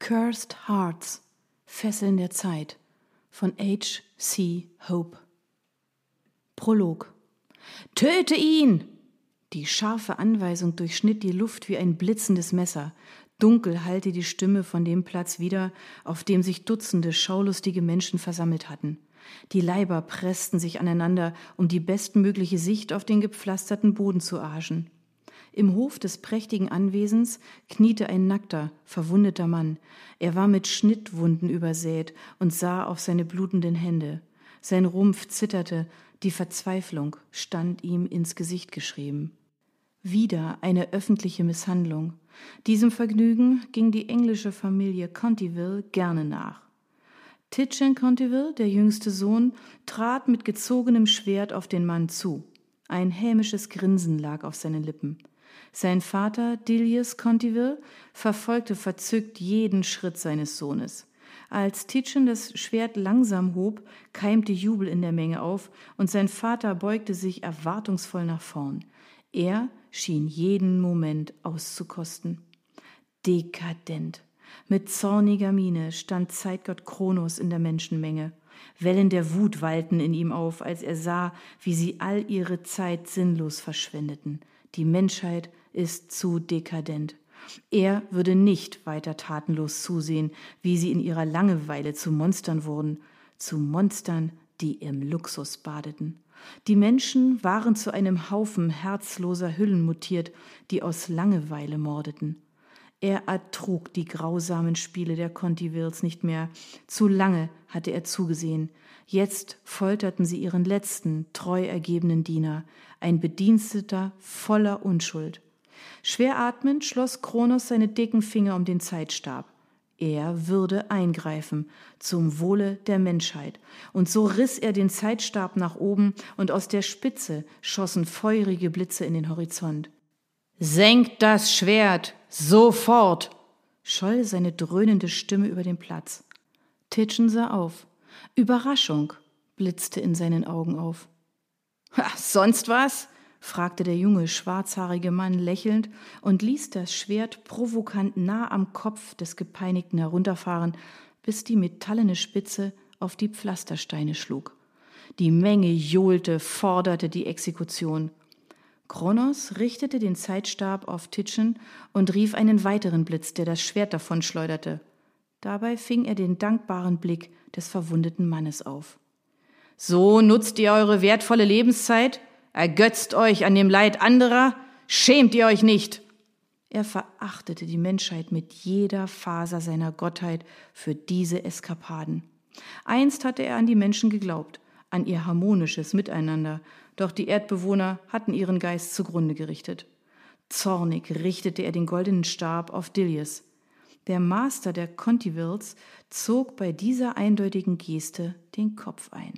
Cursed Hearts Fesseln der Zeit von H. C. Hope Prolog Töte ihn! Die scharfe Anweisung durchschnitt die Luft wie ein blitzendes Messer. Dunkel hallte die Stimme von dem Platz wieder, auf dem sich Dutzende schaulustige Menschen versammelt hatten. Die Leiber pressten sich aneinander, um die bestmögliche Sicht auf den gepflasterten Boden zu erhaschen. Im Hof des prächtigen Anwesens kniete ein nackter, verwundeter Mann. Er war mit Schnittwunden übersät und sah auf seine blutenden Hände. Sein Rumpf zitterte, die Verzweiflung stand ihm ins Gesicht geschrieben. Wieder eine öffentliche Misshandlung. Diesem Vergnügen ging die englische Familie Contiville gerne nach. Titchen Contiville, der jüngste Sohn, trat mit gezogenem Schwert auf den Mann zu. Ein hämisches Grinsen lag auf seinen Lippen. Sein Vater, Dilius Contiville, verfolgte verzückt jeden Schritt seines Sohnes. Als Titchen das Schwert langsam hob, keimte Jubel in der Menge auf, und sein Vater beugte sich erwartungsvoll nach vorn. Er schien jeden Moment auszukosten. Dekadent. Mit zorniger Miene stand Zeitgott Kronos in der Menschenmenge. Wellen der Wut wallten in ihm auf, als er sah, wie sie all ihre Zeit sinnlos verschwendeten. Die Menschheit ist zu dekadent. Er würde nicht weiter tatenlos zusehen, wie sie in ihrer Langeweile zu Monstern wurden, zu Monstern, die im Luxus badeten. Die Menschen waren zu einem Haufen herzloser Hüllen mutiert, die aus Langeweile mordeten. Er ertrug die grausamen Spiele der Contivilles nicht mehr. Zu lange hatte er zugesehen. Jetzt folterten sie ihren letzten, treu ergebenen Diener, ein Bediensteter voller Unschuld. Schwer atmend schloss Kronos seine dicken Finger um den Zeitstab. Er würde eingreifen zum Wohle der Menschheit. Und so riss er den Zeitstab nach oben und aus der Spitze schossen feurige Blitze in den Horizont. Senkt das Schwert, sofort! scholl seine dröhnende Stimme über den Platz. Titchen sah auf. Überraschung blitzte in seinen Augen auf. Ha, sonst was? fragte der junge, schwarzhaarige Mann lächelnd und ließ das Schwert provokant nah am Kopf des Gepeinigten herunterfahren, bis die metallene Spitze auf die Pflastersteine schlug. Die Menge johlte, forderte die Exekution. Kronos richtete den Zeitstab auf Titschen und rief einen weiteren Blitz, der das Schwert davonschleuderte. Dabei fing er den dankbaren Blick des verwundeten Mannes auf. So nutzt ihr eure wertvolle Lebenszeit? Ergötzt euch an dem Leid anderer? Schämt ihr euch nicht? Er verachtete die Menschheit mit jeder Faser seiner Gottheit für diese Eskapaden. Einst hatte er an die Menschen geglaubt, an ihr harmonisches Miteinander, doch die Erdbewohner hatten ihren Geist zugrunde gerichtet. Zornig richtete er den goldenen Stab auf Dilius. Der Master der Contivilles zog bei dieser eindeutigen Geste den Kopf ein.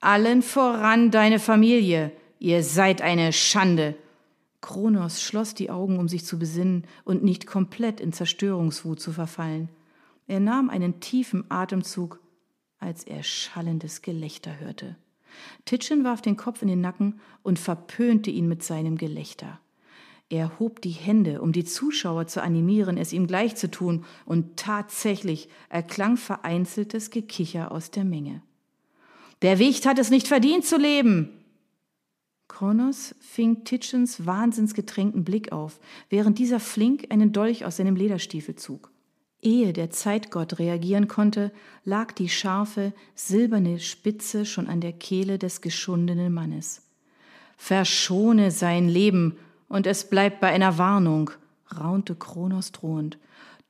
Allen voran deine Familie. Ihr seid eine Schande. Kronos schloss die Augen, um sich zu besinnen und nicht komplett in Zerstörungswut zu verfallen. Er nahm einen tiefen Atemzug, als er schallendes Gelächter hörte. Titchen warf den Kopf in den Nacken und verpönte ihn mit seinem Gelächter. Er hob die Hände, um die Zuschauer zu animieren, es ihm gleich zu tun, und tatsächlich erklang vereinzeltes Gekicher aus der Menge. Der Wicht hat es nicht verdient zu leben. Kronos fing Titchens wahnsinnsgetränkten Blick auf, während dieser flink einen Dolch aus seinem Lederstiefel zog. Ehe der Zeitgott reagieren konnte, lag die scharfe, silberne Spitze schon an der Kehle des geschundenen Mannes. Verschone sein Leben, und es bleibt bei einer Warnung, raunte Kronos drohend.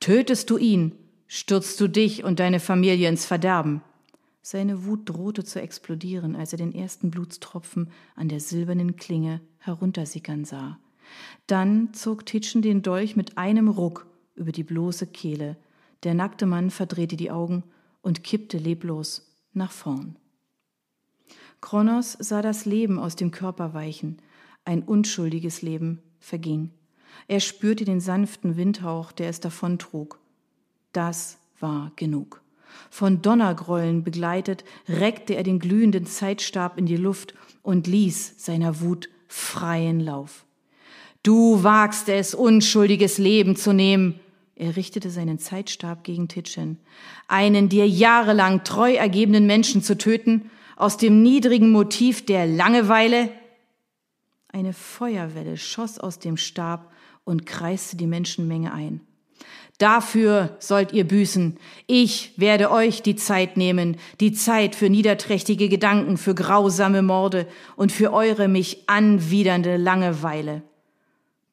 Tötest du ihn, stürzt du dich und deine Familie ins Verderben. Seine Wut drohte zu explodieren, als er den ersten Blutstropfen an der silbernen Klinge heruntersickern sah. Dann zog Titschen den Dolch mit einem Ruck über die bloße Kehle. Der nackte Mann verdrehte die Augen und kippte leblos nach vorn. Kronos sah das Leben aus dem Körper weichen. Ein unschuldiges Leben verging. Er spürte den sanften Windhauch, der es davontrug. Das war genug. Von Donnergrollen begleitet, reckte er den glühenden Zeitstab in die Luft und ließ seiner Wut freien Lauf. Du wagst es, unschuldiges Leben zu nehmen. Er richtete seinen Zeitstab gegen Titchen. Einen dir jahrelang treu ergebenen Menschen zu töten, aus dem niedrigen Motiv der Langeweile? Eine Feuerwelle schoss aus dem Stab und kreiste die Menschenmenge ein. Dafür sollt ihr büßen. Ich werde euch die Zeit nehmen, die Zeit für niederträchtige Gedanken, für grausame Morde und für eure mich anwidernde Langeweile.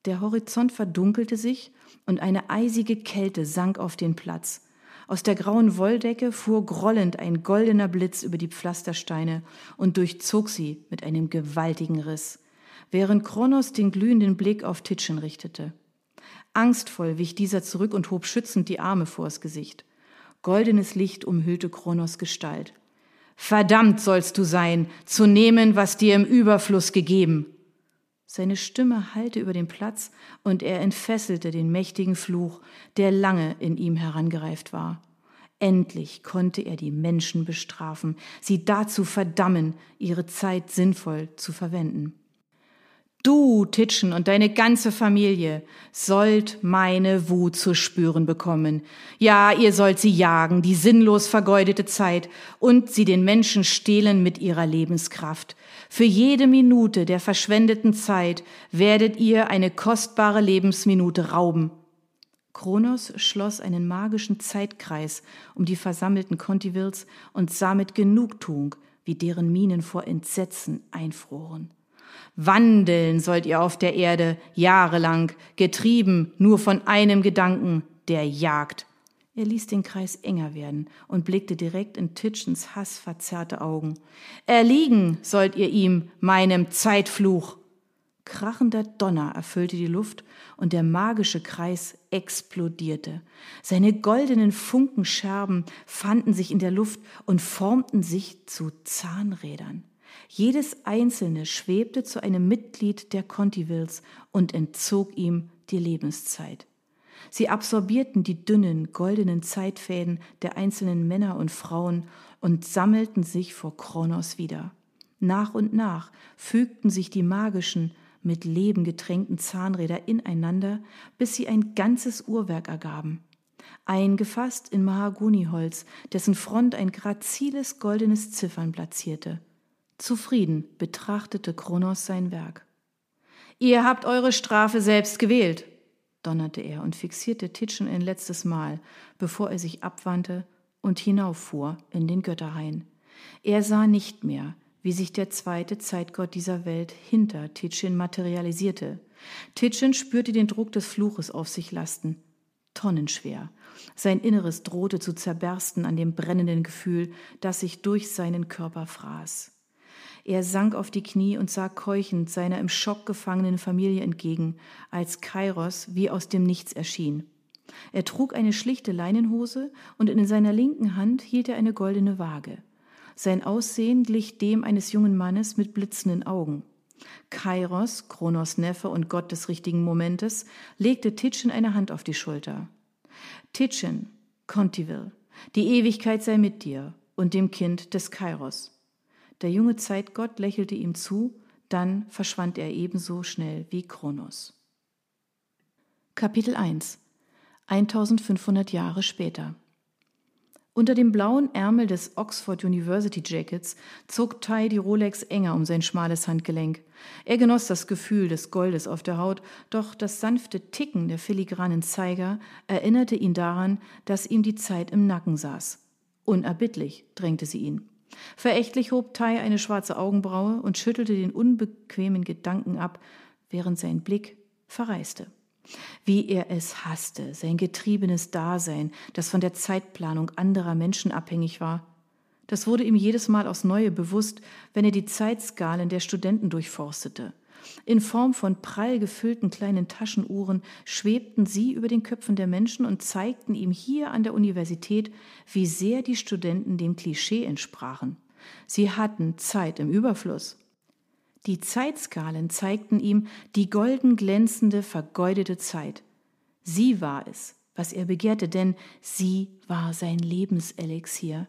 Der Horizont verdunkelte sich und eine eisige Kälte sank auf den Platz. Aus der grauen Wolldecke fuhr grollend ein goldener Blitz über die Pflastersteine und durchzog sie mit einem gewaltigen Riss, während Kronos den glühenden Blick auf Titschen richtete. Angstvoll wich dieser zurück und hob schützend die Arme vors Gesicht. Goldenes Licht umhüllte Kronos Gestalt. Verdammt sollst du sein, zu nehmen, was dir im Überfluss gegeben. Seine Stimme hallte über den Platz und er entfesselte den mächtigen Fluch, der lange in ihm herangereift war. Endlich konnte er die Menschen bestrafen, sie dazu verdammen, ihre Zeit sinnvoll zu verwenden. Du, Titschen, und deine ganze Familie sollt meine Wut zu spüren bekommen. Ja, ihr sollt sie jagen, die sinnlos vergeudete Zeit, und sie den Menschen stehlen mit ihrer Lebenskraft. Für jede Minute der verschwendeten Zeit werdet ihr eine kostbare Lebensminute rauben. Kronos schloss einen magischen Zeitkreis um die versammelten Contivils und sah mit Genugtuung, wie deren Mienen vor Entsetzen einfroren. Wandeln sollt ihr auf der Erde jahrelang, getrieben nur von einem Gedanken, der Jagd. Er ließ den Kreis enger werden und blickte direkt in Titchens hassverzerrte Augen. Erliegen sollt ihr ihm, meinem Zeitfluch. Krachender Donner erfüllte die Luft und der magische Kreis explodierte. Seine goldenen Funkenscherben fanden sich in der Luft und formten sich zu Zahnrädern. Jedes einzelne schwebte zu einem Mitglied der Contivils und entzog ihm die Lebenszeit. Sie absorbierten die dünnen, goldenen Zeitfäden der einzelnen Männer und Frauen und sammelten sich vor Kronos wieder. Nach und nach fügten sich die magischen, mit Leben getränkten Zahnräder ineinander, bis sie ein ganzes Uhrwerk ergaben. Eingefasst in Mahagoniholz, dessen Front ein graziles goldenes Ziffern platzierte. Zufrieden betrachtete Kronos sein Werk. Ihr habt eure Strafe selbst gewählt, donnerte er und fixierte Titschen ein letztes Mal, bevor er sich abwandte und hinauffuhr in den Götterhain. Er sah nicht mehr, wie sich der zweite Zeitgott dieser Welt hinter Titschen materialisierte. Titschen spürte den Druck des Fluches auf sich lasten. Tonnenschwer. Sein Inneres drohte zu zerbersten an dem brennenden Gefühl, das sich durch seinen Körper fraß. Er sank auf die Knie und sah keuchend seiner im Schock gefangenen Familie entgegen, als Kairos wie aus dem Nichts erschien. Er trug eine schlichte Leinenhose und in seiner linken Hand hielt er eine goldene Waage. Sein Aussehen glich dem eines jungen Mannes mit blitzenden Augen. Kairos, Kronos Neffe und Gott des richtigen Momentes, legte Titchen eine Hand auf die Schulter. Titchen, Contiville, die Ewigkeit sei mit dir und dem Kind des Kairos. Der junge Zeitgott lächelte ihm zu, dann verschwand er ebenso schnell wie Kronos. Kapitel 1 1500 Jahre später unter dem blauen Ärmel des Oxford University Jackets zog Ty die Rolex enger um sein schmales Handgelenk. Er genoss das Gefühl des Goldes auf der Haut, doch das sanfte Ticken der filigranen Zeiger erinnerte ihn daran, dass ihm die Zeit im Nacken saß. Unerbittlich drängte sie ihn. Verächtlich hob Tai eine schwarze Augenbraue und schüttelte den unbequemen Gedanken ab, während sein Blick verreiste. Wie er es hasste, sein getriebenes Dasein, das von der Zeitplanung anderer Menschen abhängig war. Das wurde ihm jedes Mal aufs Neue bewusst, wenn er die Zeitskalen der Studenten durchforstete. In Form von prall gefüllten kleinen Taschenuhren schwebten sie über den Köpfen der Menschen und zeigten ihm hier an der Universität, wie sehr die Studenten dem Klischee entsprachen. Sie hatten Zeit im Überfluss. Die Zeitskalen zeigten ihm die golden glänzende, vergeudete Zeit. Sie war es, was er begehrte, denn sie war sein Lebenselixier.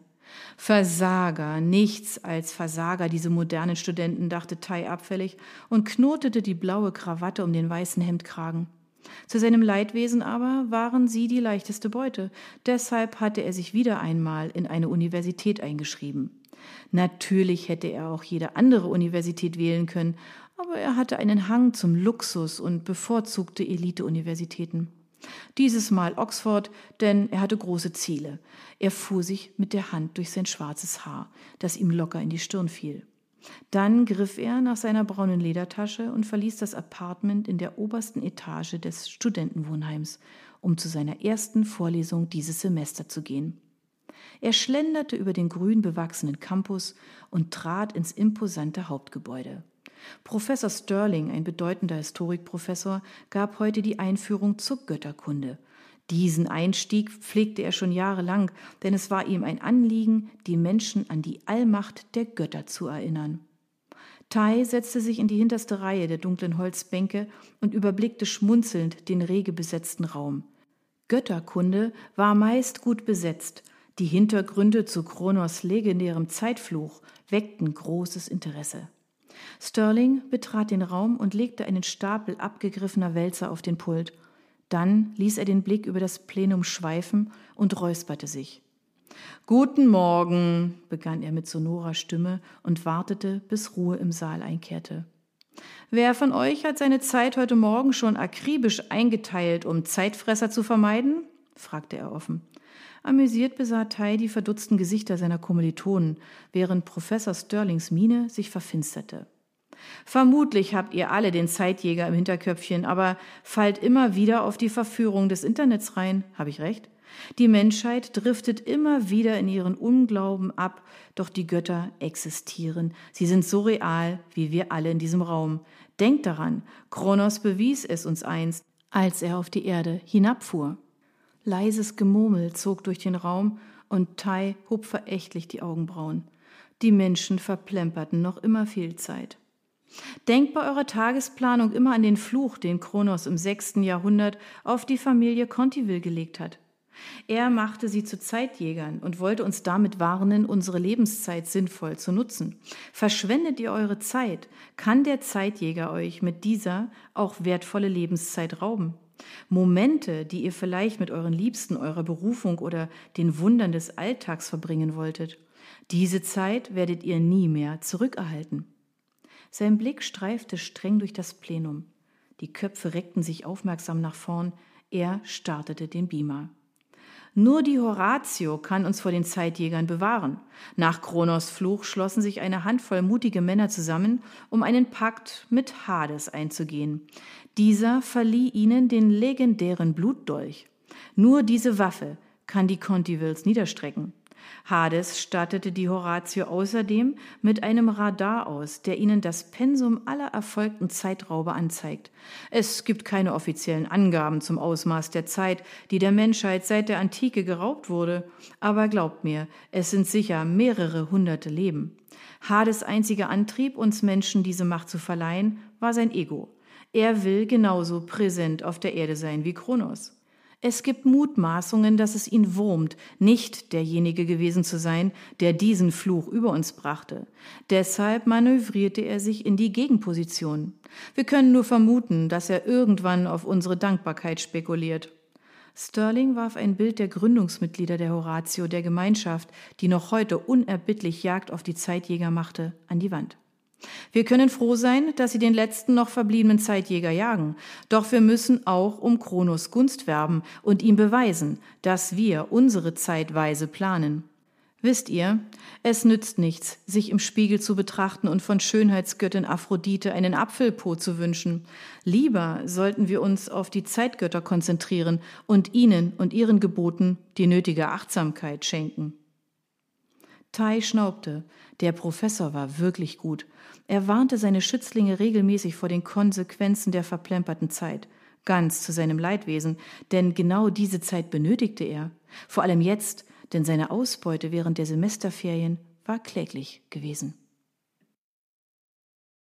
Versager, nichts als Versager, diese modernen Studenten, dachte Tai abfällig und knotete die blaue Krawatte um den weißen Hemdkragen. Zu seinem Leidwesen aber waren sie die leichteste Beute. Deshalb hatte er sich wieder einmal in eine Universität eingeschrieben. Natürlich hätte er auch jede andere Universität wählen können, aber er hatte einen Hang zum Luxus und bevorzugte Elite-Universitäten. Dieses Mal Oxford, denn er hatte große Ziele. Er fuhr sich mit der Hand durch sein schwarzes Haar, das ihm locker in die Stirn fiel. Dann griff er nach seiner braunen Ledertasche und verließ das Apartment in der obersten Etage des Studentenwohnheims, um zu seiner ersten Vorlesung dieses Semester zu gehen. Er schlenderte über den grün bewachsenen Campus und trat ins imposante Hauptgebäude. Professor Sterling, ein bedeutender Historikprofessor, gab heute die Einführung zur Götterkunde. Diesen Einstieg pflegte er schon jahrelang, denn es war ihm ein Anliegen, die Menschen an die Allmacht der Götter zu erinnern. Tai setzte sich in die hinterste Reihe der dunklen Holzbänke und überblickte schmunzelnd den rege besetzten Raum. Götterkunde war meist gut besetzt. Die Hintergründe zu Kronos legendärem Zeitfluch weckten großes Interesse. Sterling betrat den Raum und legte einen Stapel abgegriffener Wälzer auf den Pult. Dann ließ er den Blick über das Plenum schweifen und räusperte sich. Guten Morgen, begann er mit sonorer Stimme und wartete, bis Ruhe im Saal einkehrte. Wer von euch hat seine Zeit heute Morgen schon akribisch eingeteilt, um Zeitfresser zu vermeiden? fragte er offen. Amüsiert besah Tai die verdutzten Gesichter seiner Kommilitonen, während Professor Sterlings Miene sich verfinsterte. Vermutlich habt ihr alle den Zeitjäger im Hinterköpfchen, aber fallt immer wieder auf die Verführung des Internets rein. Habe ich recht? Die Menschheit driftet immer wieder in ihren Unglauben ab, doch die Götter existieren. Sie sind so real wie wir alle in diesem Raum. Denkt daran, Kronos bewies es uns einst, als er auf die Erde hinabfuhr. Leises Gemurmel zog durch den Raum und Tai hob verächtlich die Augenbrauen. Die Menschen verplemperten noch immer viel Zeit. Denkt bei eurer Tagesplanung immer an den Fluch, den Kronos im sechsten Jahrhundert auf die Familie Contiville gelegt hat. Er machte sie zu Zeitjägern und wollte uns damit warnen, unsere Lebenszeit sinnvoll zu nutzen. Verschwendet ihr eure Zeit, kann der Zeitjäger euch mit dieser auch wertvolle Lebenszeit rauben. Momente, die ihr vielleicht mit euren Liebsten, eurer Berufung oder den Wundern des Alltags verbringen wolltet. Diese Zeit werdet ihr nie mehr zurückerhalten. Sein Blick streifte streng durch das Plenum. Die Köpfe reckten sich aufmerksam nach vorn. Er startete den Beamer. Nur die Horatio kann uns vor den Zeitjägern bewahren. Nach Kronos Fluch schlossen sich eine Handvoll mutige Männer zusammen, um einen Pakt mit Hades einzugehen. Dieser verlieh ihnen den legendären Blutdolch. Nur diese Waffe kann die Contivilles niederstrecken. Hades stattete die Horatio außerdem mit einem Radar aus, der ihnen das Pensum aller erfolgten Zeitraube anzeigt. Es gibt keine offiziellen Angaben zum Ausmaß der Zeit, die der Menschheit seit der Antike geraubt wurde, aber glaubt mir, es sind sicher mehrere hunderte Leben. Hades einziger Antrieb, uns Menschen diese Macht zu verleihen, war sein Ego. Er will genauso präsent auf der Erde sein wie Kronos. Es gibt Mutmaßungen, dass es ihn wurmt, nicht derjenige gewesen zu sein, der diesen Fluch über uns brachte. Deshalb manövrierte er sich in die Gegenposition. Wir können nur vermuten, dass er irgendwann auf unsere Dankbarkeit spekuliert. Sterling warf ein Bild der Gründungsmitglieder der Horatio, der Gemeinschaft, die noch heute unerbittlich Jagd auf die Zeitjäger machte, an die Wand. Wir können froh sein, dass sie den letzten noch verbliebenen Zeitjäger jagen. Doch wir müssen auch um Kronos Gunst werben und ihm beweisen, dass wir unsere Zeitweise planen. Wisst ihr, es nützt nichts, sich im Spiegel zu betrachten und von Schönheitsgöttin Aphrodite einen Apfelpo zu wünschen. Lieber sollten wir uns auf die Zeitgötter konzentrieren und ihnen und ihren Geboten die nötige Achtsamkeit schenken. Tai schnaubte. Der Professor war wirklich gut. Er warnte seine Schützlinge regelmäßig vor den Konsequenzen der verplemperten Zeit. Ganz zu seinem Leidwesen, denn genau diese Zeit benötigte er. Vor allem jetzt, denn seine Ausbeute während der Semesterferien war kläglich gewesen.